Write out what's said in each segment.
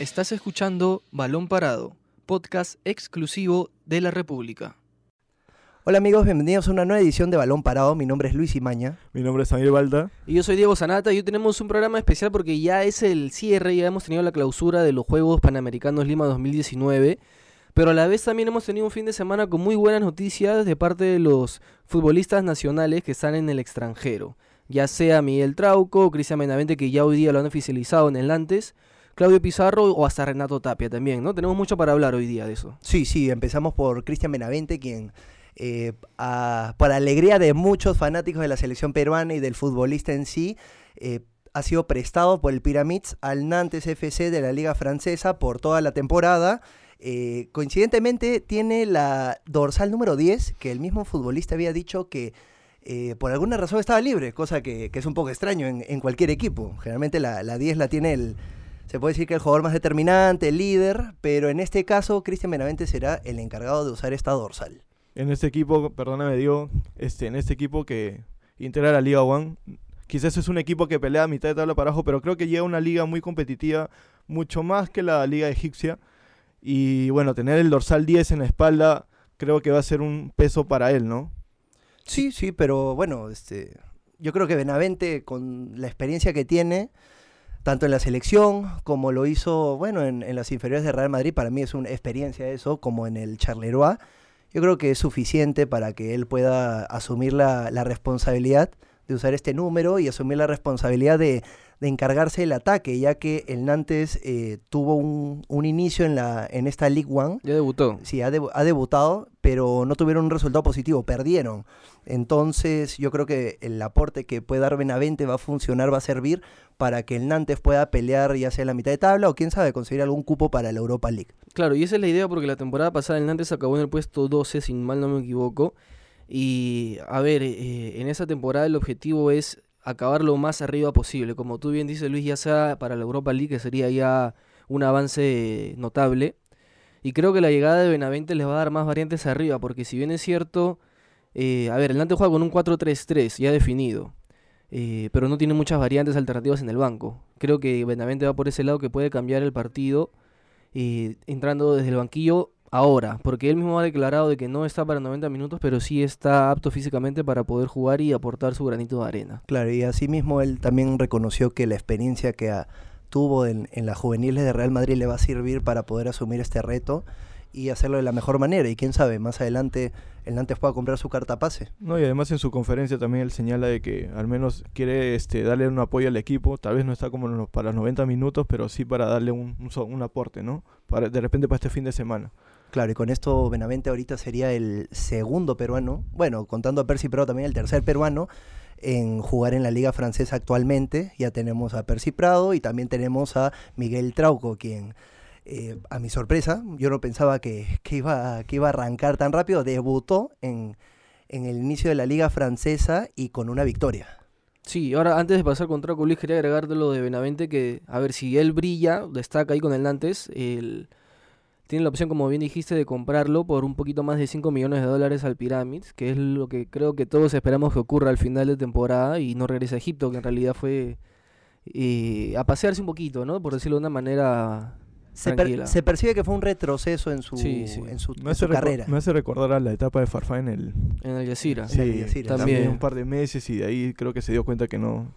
Estás escuchando Balón Parado, podcast exclusivo de la República. Hola amigos, bienvenidos a una nueva edición de Balón Parado. Mi nombre es Luis Imaña. Mi nombre es Samuel Balda. Y yo soy Diego Sanata y hoy tenemos un programa especial porque ya es el cierre, ya hemos tenido la clausura de los Juegos Panamericanos Lima 2019. Pero a la vez también hemos tenido un fin de semana con muy buenas noticias de parte de los futbolistas nacionales que están en el extranjero. Ya sea Miguel Trauco o Cristian Benavente, que ya hoy día lo han oficializado en el antes, Claudio Pizarro o hasta Renato Tapia también, ¿no? Tenemos mucho para hablar hoy día de eso. Sí, sí, empezamos por Cristian Benavente, quien eh, por alegría de muchos fanáticos de la selección peruana y del futbolista en sí, eh, ha sido prestado por el Pyramids al Nantes FC de la Liga Francesa por toda la temporada. Eh, coincidentemente tiene la dorsal número 10, que el mismo futbolista había dicho que por alguna razón estaba libre, cosa que, es un poco extraño en, cualquier equipo. Generalmente la, la 10 la tiene el, se puede decir que el jugador más determinante, el líder, pero en este caso Cristian Benavente será el encargado de usar esta dorsal en este equipo, perdóname Diego, este, en este equipo que integra la Liga One, quizás es un equipo que pelea a mitad de tabla para abajo, pero creo que llega a una liga muy competitiva, mucho más que la liga egipcia. Y bueno, tener el dorsal 10 en la espalda creo que va a ser un peso para él, ¿no? Sí, sí, pero bueno, este, yo creo que Benavente, con la experiencia que tiene, tanto en la selección como lo hizo, bueno, en, las inferiores de Real Madrid, para mí es una experiencia eso, como en el Charleroi. Yo creo que es suficiente para que él pueda asumir la, responsabilidad de usar este número y asumir la responsabilidad de, encargarse del ataque, ya que el Nantes eh, tuvo un, inicio en, la, en esta League One. Ya debutó. Sí, ha, ha, debutado, pero no tuvieron un resultado positivo, perdieron. Entonces yo creo que el aporte que puede dar Benavente va a funcionar, va a servir para que el Nantes pueda pelear ya sea en la mitad de tabla o quién sabe, conseguir algún cupo para la Europa League. Claro, y esa es la idea porque la temporada pasada el Nantes acabó en el puesto 12, sin mal no me equivoco. Y a ver, eh, en esa temporada el objetivo es acabar lo más arriba posible. Como tú bien dices, Luis, ya sea para la Europa League, que sería ya un avance notable. Y creo que la llegada de Benavente les va a dar más variantes arriba, porque si bien es cierto, eh, a ver, el Nantes juega con un 4-3-3 ya definido. Eh, pero no tiene muchas variantes alternativas en el banco. Creo que Benavente va por ese lado que puede cambiar el partido entrando desde el banquillo ahora, porque él mismo ha declarado de que no está para 90 minutos, pero sí está apto físicamente para poder jugar y aportar su granito de arena. Claro, y asimismo él también reconoció que la experiencia que tuvo en, en las juveniles de Real Madrid le va a servir para poder asumir este reto y hacerlo de la mejor manera. Y quién sabe, más adelante el Nantes pueda comprar su carta pase. No, y además en su conferencia también él señala de que al menos quiere este, darle un apoyo al equipo. Tal vez no está como para los 90 minutos, pero sí para darle un, un, aporte, ¿no? Para, de repente para este fin de semana. Claro, y con esto Benavente ahorita sería el segundo peruano, bueno, contando a Percy Prado también el tercer peruano en jugar en la liga francesa actualmente. Ya tenemos a Percy Prado y también tenemos a Miguel Trauco, quien eh, a mi sorpresa, yo no pensaba que, iba, que iba a arrancar tan rápido, debutó en, en el inicio de la liga francesa y con una victoria. Sí, ahora antes de pasar contra Luis, quería agregarte lo de Benavente, que a ver si él brilla, destaca ahí con el Nantes, él tiene la opción, como bien dijiste, de comprarlo por un poquito más de 5 millones de dólares al Pyramids, que es lo que creo que todos esperamos que ocurra al final de temporada y no regrese a Egipto, que en realidad fue eh, a pasearse un poquito, ¿no? Por decirlo de una manera se, percibe que fue un retroceso en su, En su, carrera. Me hace recordar a la etapa de Farfán en el... En el Yacira. Sí, también. un par de meses y de ahí creo que se dio cuenta que no,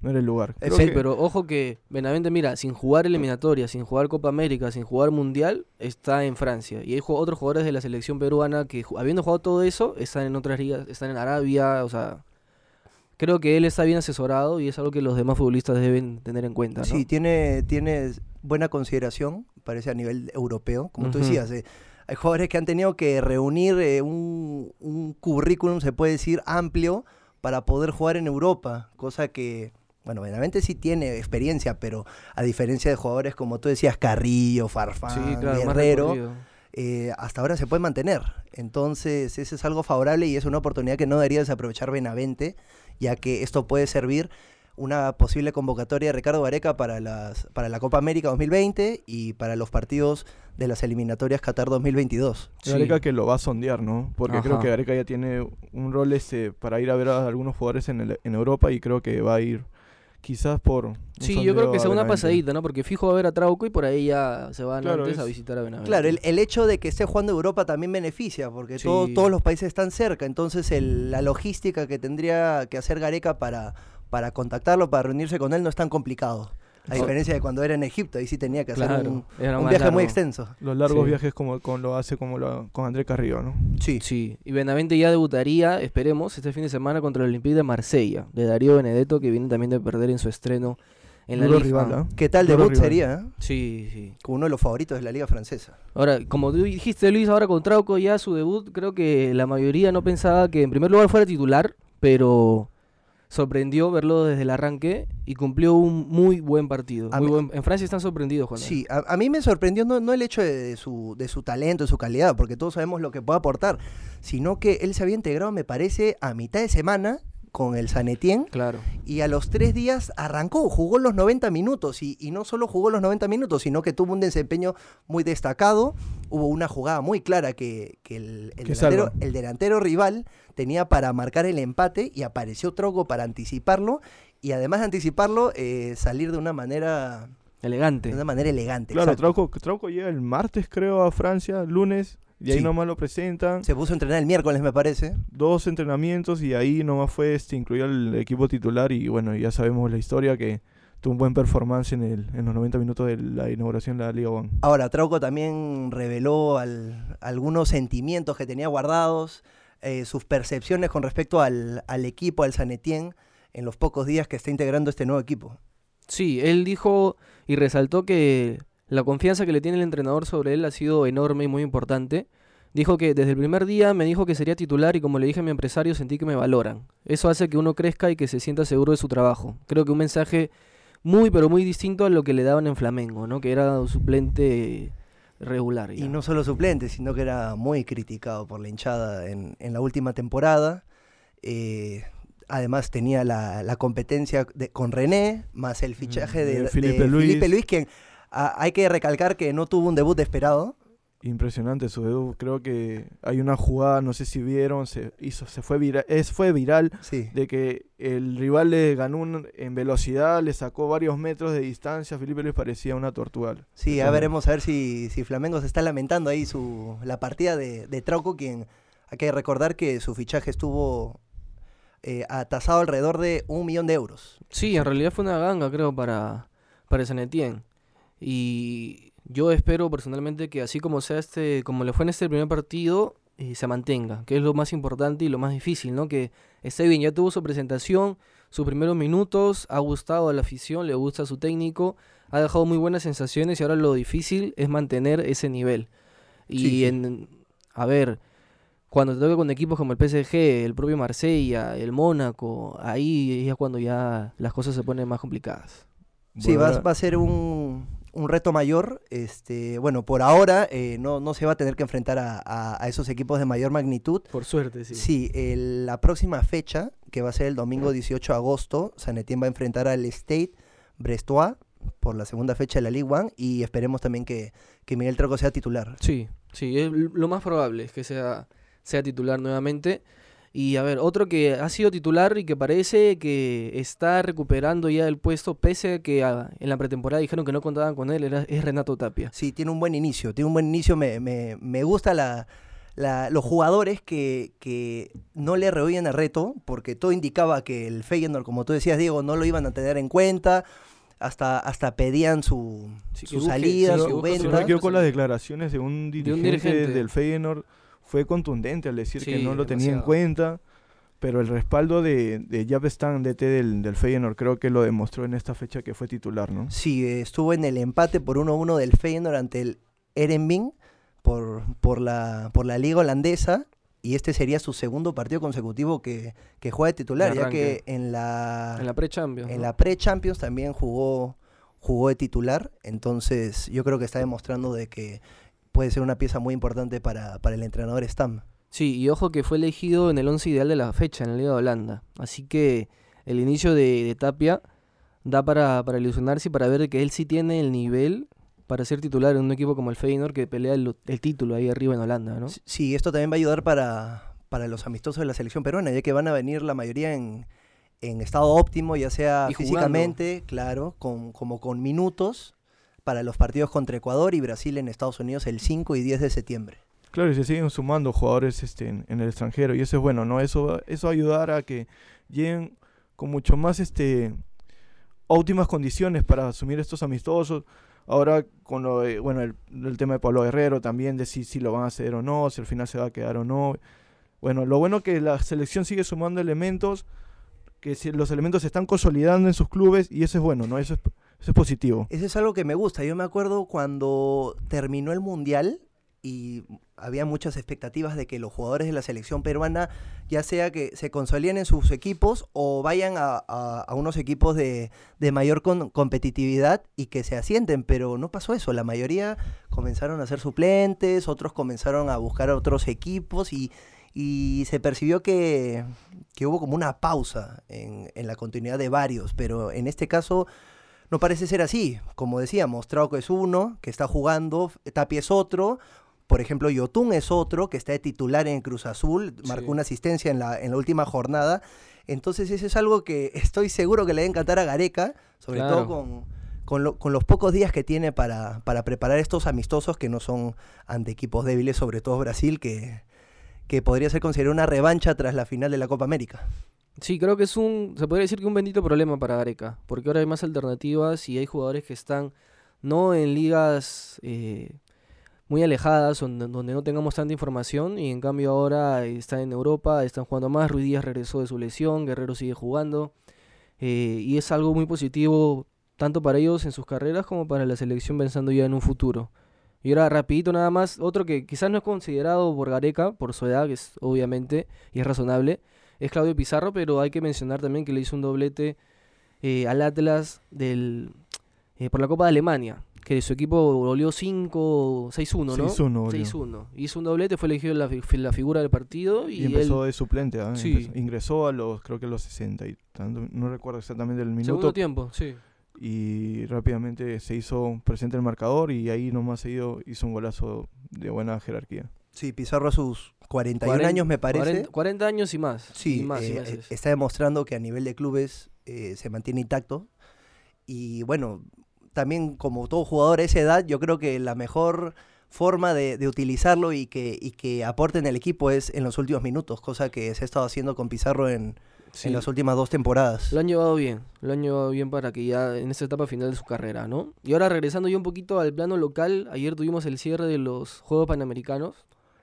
no era el lugar. sí, pero ojo que Benavente, mira, sin jugar eliminatoria, sin jugar Copa América, sin jugar Mundial, está en Francia. Y hay otros jugadores de la selección peruana que, habiendo jugado todo eso, están en otras ligas, están en Arabia, o sea creo que él está bien asesorado y es algo que los demás futbolistas deben tener en cuenta. Sí, tiene, tiene buena consideración, parece a nivel europeo, como tú decías. Eh, hay jugadores que han tenido que reunir eh, un, un, currículum, se puede decir, amplio para poder jugar en Europa, cosa que, bueno, obviamente sí tiene experiencia, pero a diferencia de jugadores como tú decías, Carrillo, Farfán, Guerrero, eh, hasta ahora se puede mantener. Entonces, ese es algo favorable y es una oportunidad que no debería desaprovechar Benavente ya que esto puede servir una posible convocatoria de Ricardo Gareca para, las, para la Copa América 2020 y para los partidos de las eliminatorias Qatar 2022. Gareca que lo va a sondear, ¿no? Porque creo que Gareca ya tiene un rol este para ir a ver a algunos jugadores en, en Europa y creo que va a ir quizás por... un Sí, yo creo que sea una pasadita, ¿no? Porque fijo va a ver a Trauco y por ahí ya se van Claro, antes a visitar a Benavente. Claro, el, el hecho de que esté jugando Europa también beneficia, porque Sí. todo- todos los países están cerca, entonces el- la logística que tendría que hacer Gareca para, para contactarlo, para reunirse con él, no es tan complicado. A diferencia de cuando era en Egipto, ahí sí tenía que hacer Claro, un, viaje muy extenso. Los largos Sí. viajes como, como lo hace como lo- con André Carrillo, ¿no? Sí. Sí, y Benavente ya debutaría, esperemos, este fin de semana contra el Olympique de Marsella, de Darío Benedetto, que viene también de perder en su estreno en la Duro Liga. rival, ¿ah? ¿Qué tal Duro debut rival. sería? eh? Sí, sí. Como uno de los favoritos de la liga francesa. Ahora, como tú dijiste, Luis, ahora con Trauco ya su debut, creo que la mayoría no pensaba que en primer lugar fuera titular, pero sorprendió verlo desde el arranque y cumplió un muy buen partido. A Muy mí- buen- En Francia están sorprendidos él. Sí, a, a mí me sorprendió no, no el hecho de, de su, de su talento, de su calidad, porque todos sabemos lo que puede aportar, sino que él se había integrado, me parece, a mitad de semana con el Sanetien Claro. y a los tres días arrancó, jugó los 90 minutos y, y no solo jugó los 90 minutos, sino que tuvo un desempeño muy destacado. Hubo una jugada muy clara que, que el, el Que delantero, el delantero rival tenía para marcar el empate y apareció Trogo para anticiparlo y además de anticiparlo, eh, salir de una manera, Elegante. de una manera elegante. Claro. Trauco, Trauco llega el martes, creo, a Francia, lunes, y ahí Sí. nomás lo presentan. Se puso a entrenar el miércoles, me parece. Dos entrenamientos y ahí nomás fue, este, incluyó el equipo titular y bueno, ya sabemos la historia que tuvo un buen performance en, el, en los 90 minutos de la inauguración de la Liga One. Ahora, Trauco también reveló al- algunos sentimientos que tenía guardados, eh, sus percepciones con respecto al, al equipo, al Sanetien, en los pocos días que está integrando este nuevo equipo. Sí, él dijo y resaltó que la confianza que le tiene el entrenador sobre él ha sido enorme y muy importante. Dijo que desde el primer día me dijo que sería titular y como le dije a mi empresario sentí que me valoran. Eso hace que uno crezca y que se sienta seguro de su trabajo. Creo que un mensaje muy pero muy distinto a lo que le daban en Flamengo, ¿no? Que era suplente regular. Y no solo suplente, sino que era muy criticado por la hinchada en, en la última temporada. Eh, además tenía la, la competencia de- con René, más el fichaje Mm, de Felipe Luis. Felipe Luis, quien ah, hay que recalcar que no tuvo un debut esperado. Impresionante su debut, creo que hay una jugada, no sé si vieron, se hizo, se fue viral, es, fue viral Sí. de que el rival le ganó un- en velocidad, le sacó varios metros de distancia, Felipe Luis parecía una tortuga. Sí, ya Ajá. veremos a ver si, si Flamengo se está lamentando ahí su, la partida de, de Trauco, quien hay que recordar que su fichaje estuvo eh, atasado alrededor de un millón de euros. Sí, en realidad fue una ganga, creo, para, para San Etienne. Y yo espero personalmente que así como sea este, como le fue en este primer partido, eh, se mantenga, que es lo más importante y lo más difícil, ¿no? Que esté bien, ya tuvo su presentación, sus primeros minutos, ha gustado a la afición, le gusta su técnico, ha dejado muy buenas sensaciones y ahora lo difícil es mantener ese nivel. Y Sí, sí. en, a ver, cuando te toca con equipos como el PSG, el propio Marsella, el Mónaco, ahí es cuando ya las cosas se ponen más complicadas. Sí, va, va a ser un, un reto mayor. Este, bueno, por ahora eh, no, no se va a tener que enfrentar a, a- a esos equipos de mayor magnitud. Por suerte, sí. Sí, el- la próxima fecha, que va a ser el domingo 18 de agosto, San Etienne va a enfrentar al State Brestois por la segunda fecha de la Ligue 1 y esperemos también que, que Miguel Troco sea titular. Sí, sí, es lo más probable es que sea, sea titular nuevamente. Y a ver, otro que ha sido titular y que parece que está recuperando ya el puesto, pese a que ah, en la pretemporada dijeron que no contaban con él, era, es Renato Tapia. Sí, tiene un buen inicio, tiene un buen inicio, me, me, me gusta la, la- los jugadores que, que no le rehuyen el reto, porque todo indicaba que el Feyenoord, como tú decías, Diego, no lo iban a tener en cuenta, hasta, hasta pedían su, Sí, su busque- salida, sí, su busque venta. me equivoco, las declaraciones de un dirigente, dirigente. del Feyenoord fue contundente al decir que no lo tenía en cuenta, pero el respaldo de, de Jaap Stam, DT del, del Feyenoord, creo que lo demostró en esta fecha que fue titular, ¿no? Sí, estuvo en el empate por 1-1 del Feyenoord ante el Erenbing por, por, la, por la liga holandesa y este sería su segundo partido consecutivo que, que juega de titular, ya que en la, En la pre-Champions. en ¿no? la pre-Champions también jugó, jugó de titular, entonces yo creo que está demostrando de que puede ser una pieza muy importante para, para el entrenador Stam. Sí, y ojo que fue elegido en el once ideal de la fecha en la Liga de Holanda. Así que el inicio de, de Tapia da para, para ilusionarse y para ver que él sí tiene el nivel para ser titular en un equipo como el Feyenoord que pelea el, el título ahí arriba en Holanda, ¿no? Sí, esto también va a ayudar para, para los amistosos de la selección peruana, ya que van a venir la mayoría en, en estado óptimo, ya sea Y físicamente, claro, con, como con minutos para los partidos contra Ecuador y Brasil en Estados Unidos el 5 y 10 de septiembre. Claro, y se siguen sumando jugadores este, en, el extranjero y eso es bueno, ¿no? Eso, eso va a que lleguen con mucho más este, óptimas condiciones para asumir estos amistosos. Ahora con lo bueno, el, tema de Pablo Guerrero también, de si, si lo van a hacer o no, si al final se va a quedar o no. Bueno, lo bueno que la selección sigue sumando elementos, que si los elementos se están consolidando en sus clubes y eso es bueno, ¿no? Eso es, eso es positivo. Eso es algo que me gusta. Yo me acuerdo cuando terminó el Mundial y había muchas expectativas de que los jugadores de la selección peruana, ya sea que se consoliden en sus equipos o vayan a, a- unos equipos de, de mayor con- competitividad y que se asienten, pero no pasó eso. La mayoría comenzaron a ser suplentes, otros comenzaron a buscar otros equipos y, y se percibió que, que hubo como una pausa en, en la continuidad de varios, pero en este caso no parece ser así. Como decíamos, Trauco es uno que está jugando, Tapi es otro. Por ejemplo, Yotun es otro que está de titular en Cruz Azul, marcó Sí. una asistencia en la, en la última jornada. Entonces, eso es algo que estoy seguro que le va a encantar a Gareca, sobre Claro. todo con, con, lo- con los pocos días que tiene para, para preparar estos amistosos que no son ante equipos débiles, sobre todo Brasil, que, que podría ser considerado una revancha tras la final de la Copa América. Sí, creo que es un, se podría decir que un bendito problema para Gareca, porque ahora hay más alternativas y hay jugadores que están no en ligas eh, muy alejadas, donde, no tengamos tanta información, y en cambio ahora están en Europa, están jugando más, Ruiz Díaz regresó de su lesión, Guerrero sigue jugando, eh, y es algo muy positivo tanto para ellos en sus carreras como para la selección pensando ya en un futuro. Y ahora rapidito nada más, otro que quizás no es considerado por Gareca, por su edad, que es obviamente, y es razonable, es Claudio Pizarro, pero hay que mencionar también que le hizo un doblete eh, al Atlas del, eh, por la Copa de Alemania, que su equipo volvió 5, 6-1, ¿no? 6-1 volvió. 6-1. Hizo un doblete, fue elegido la, fi- la figura del partido y, Y empezó él, de suplente, ¿ah? Sí. Empezó- ingresó a los, creo que a los 60 y tanto, no recuerdo exactamente el segundo minuto, tiempo, sí. y rápidamente se hizo presente el marcador y ahí nomás se hizo, hizo un golazo de buena jerarquía. Sí, Pizarro a sus 41 Cuaren- años, me parece. 40, 40 años y más. Sí, y más eh, eh, está demostrando que a nivel de clubes eh, se mantiene intacto. Y bueno, también como todo jugador a esa edad, yo creo que la mejor forma de, de utilizarlo y que, y que aporte en el equipo es en los últimos minutos, cosa que se ha estado haciendo con Pizarro en, Sí. en las últimas dos temporadas. Lo han llevado bien, lo han llevado bien para que ya en esta etapa final de su carrera, ¿no? Y ahora regresando yo un poquito al plano local, ayer tuvimos el cierre de los Juegos Panamericanos.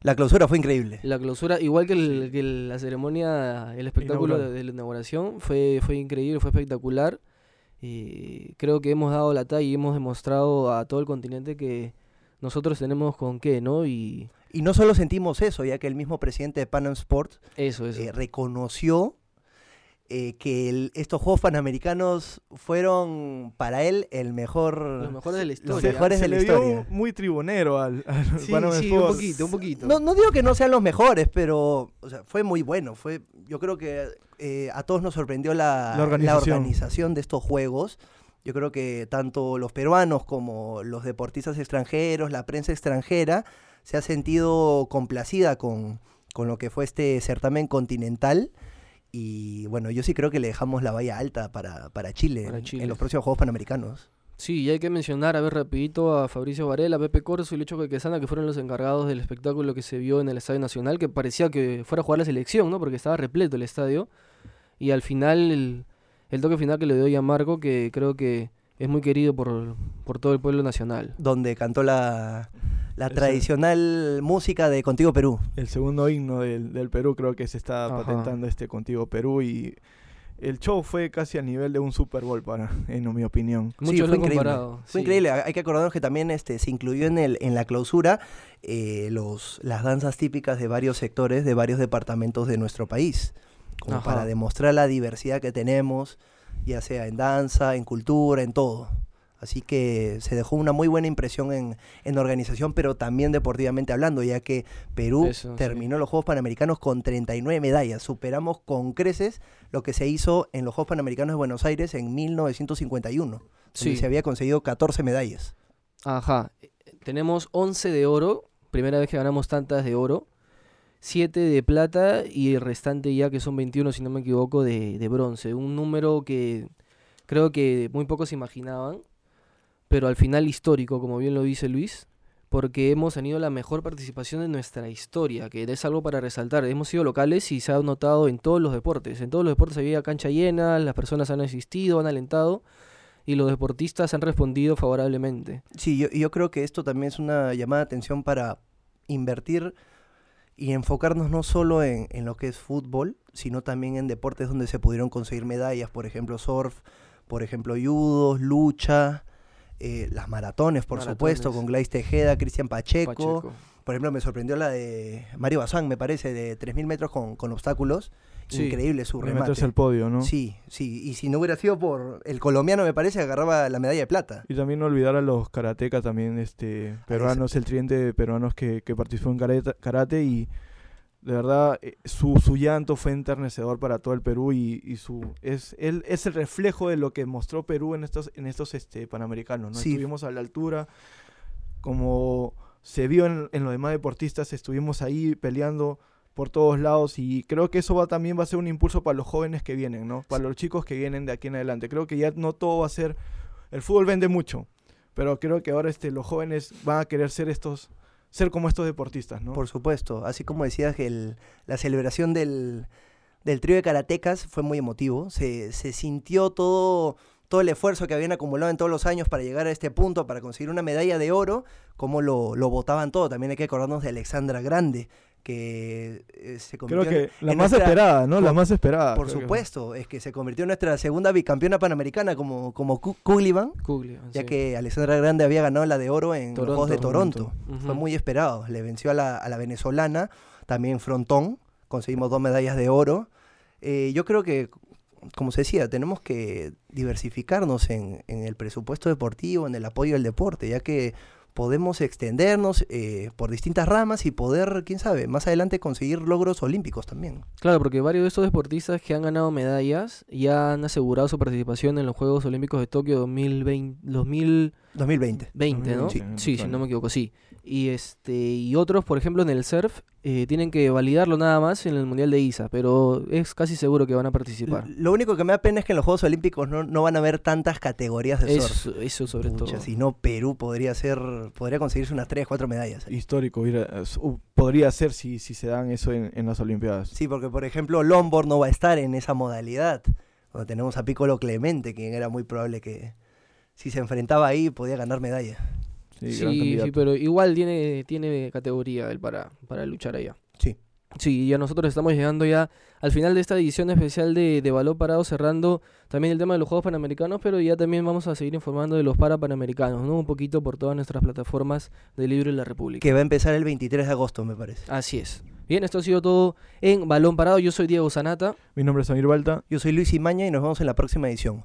La clausura fue increíble. La clausura, igual que, el- que la ceremonia, el espectáculo de, Inaugural. de la inauguración, fue, fue increíble, fue espectacular. Y creo que hemos dado la talla y hemos demostrado a todo el continente que nosotros tenemos con qué, ¿no? Y Y no solo sentimos eso, ya que el mismo presidente de Panam Sports eso, eso. eh, reconoció eh, que el- estos Juegos Panamericanos fueron para él el mejor... Los mejores de la los historia. mejores se de la le vio historia. muy tribunero al, al Sí, un poquito, un poquito. No, no digo que no sean los mejores, pero o sea, fue muy bueno. Fue, yo creo que eh, a todos nos sorprendió la, La organización. organización de estos juegos. Yo creo que tanto los peruanos como los deportistas extranjeros, la prensa extranjera, se ha sentido complacida con, con lo que fue este certamen continental. Y bueno, yo sí creo que le dejamos la valla alta para, para Chile, Para en- Chile. en los próximos Juegos Panamericanos. Sí, y hay que mencionar, a ver, rapidito a Fabricio Varela, a Pepe Corso y Lucho Quesana, que fueron los encargados del espectáculo que se vio en el Estadio Nacional, que parecía que fuera a jugar la selección, ¿no? Porque estaba repleto el estadio. Y al final, el, el toque final que le doy a Marco, que creo que es muy querido por, por todo el pueblo nacional. Donde cantó la, la tradicional música de Contigo Perú. El segundo himno del, del Perú creo que se está Ajá. patentando este Contigo Perú y el show fue casi a nivel de un Super Bowl para, en mi opinión. Muchos Sí, lo fue increíble. comparado. Fue sí. increíble. Hay que acordarnos que también este, se incluyó en, el, en la clausura eh, los, las danzas típicas de varios sectores, de varios departamentos de nuestro país, como Ajá. para demostrar la diversidad que tenemos, ya sea en danza, en cultura, en todo. Así que se dejó una muy buena impresión en, en organización, pero también deportivamente hablando, ya que Perú Eso, sí. terminó los Juegos Panamericanos con 39 medallas. Superamos con creces lo que se hizo en los Juegos Panamericanos de Buenos Aires en 1951 donde Sí. se había conseguido 14 medallas. Ajá. Tenemos 11 de oro, primera vez que ganamos tantas de oro. 7 de plata y el restante ya que son 21, si no me equivoco, de, de bronce. Un número que creo que muy pocos imaginaban, pero al final histórico, como bien lo dice Luis, porque hemos tenido la mejor participación de nuestra historia, que es algo para resaltar. Hemos sido locales y se ha notado en todos los deportes. En todos los deportes había cancha llena, las personas han asistido, han alentado y los deportistas han respondido favorablemente. Sí, yo, yo creo que esto también es una llamada de atención para invertir y enfocarnos no solo en, en lo que es fútbol, sino también en deportes donde se pudieron conseguir medallas, por ejemplo surf, por ejemplo judo, lucha, eh, las maratones, por supuesto, con Glais Tejeda, Cristian Pacheco. Pacheco. Por ejemplo, me sorprendió la de Mario Bazán, me parece, de 3.000 metros con, con obstáculos. Sí. Increíble su remate. meterse al podio, ¿no? Sí, sí. Y si no hubiera sido por el colombiano, me parece, agarraba la medalla de plata. Y también no olvidar a los karatecas también, este, peruanos, el tridente de peruanos que, que participó en karate, karate y de verdad eh, su, su llanto fue enternecedor para todo el Perú y, y su es él es el reflejo de lo que mostró Perú en estos en estos este panamericanos, ¿no? Sí. Estuvimos a la altura como se vio en, en los demás deportistas, estuvimos ahí peleando por todos lados y creo que eso va también va a ser un impulso para los jóvenes que vienen, ¿no? Para los chicos que vienen de aquí en adelante. Creo que ya no todo va a ser el fútbol vende mucho, pero creo que ahora este los jóvenes van a querer ser estos ser como estos deportistas, ¿no? Por supuesto. Así como decías que el- la celebración del, del trío de karatecas fue muy emotivo. Se, se sintió todo, todo el esfuerzo que habían acumulado en todos los años para llegar a este punto, para conseguir una medalla de oro, como lo, lo votaban todo. También hay que acordarnos de Alexandra Grande, que eh, se Creo convirtió en- que la en más nuestra- esperada, ¿no? La por- más esperada. Por creo que- supuesto, es que se convirtió en nuestra segunda bicampeona panamericana como, como Ku- Kuglivan, ya sí. que Alexandra Grande había ganado la de oro en los Toronto. Juegos de Toronto. Toronto. Fue muy esperado. Le venció a la, a la venezolana, también frontón. Conseguimos dos medallas de oro. Eh, yo creo que, como se decía, tenemos que diversificarnos en, en el presupuesto deportivo, en el apoyo al deporte, ya que podemos extendernos eh, por distintas ramas y poder, quién sabe, más adelante conseguir logros olímpicos también. Claro, porque varios de estos deportistas que han ganado medallas ya han asegurado su participación en los Juegos Olímpicos de Tokio 2020, 2020 2020. ¿no? Sí, Sí, en si no me equivoco, sí. Y este y otros, por ejemplo, en el surf eh, tienen que validarlo nada más en el Mundial de ISA, pero es casi seguro que van a participar. Lo único que me da pena es que en los Juegos Olímpicos no, no van a haber tantas categorías de surf. Eso, eso sobre Pucha, todo. si no, Perú podría ser, podría conseguirse unas 3, 4 medallas. Histórico, su- podría ser si, si se dan eso en, en las Olimpiadas. Sí, porque por ejemplo Lombard no va a estar en esa modalidad. Donde tenemos a Piccolo Clemente, quien era muy probable que si se enfrentaba ahí podía ganar medalla. Sí, Sí, pero igual tiene, tiene categoría él para, para luchar allá. Sí. Sí, ya nosotros estamos llegando ya al final de esta edición especial de, de Balón Parado, cerrando también el tema de los Juegos Panamericanos, pero ya también vamos a seguir informando de los Parapanamericanos, ¿no? Un poquito por todas nuestras plataformas de Libro y la República. Que va a empezar el 23 de agosto, me parece. Así es. Bien, esto ha sido todo en Balón Parado. Yo soy Diego Sanata. Mi nombre es Samir Balta. Yo soy Luis Imaña y nos vemos en la próxima edición.